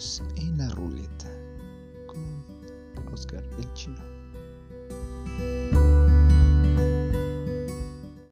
estamos en la ruleta con Oscar el Chino.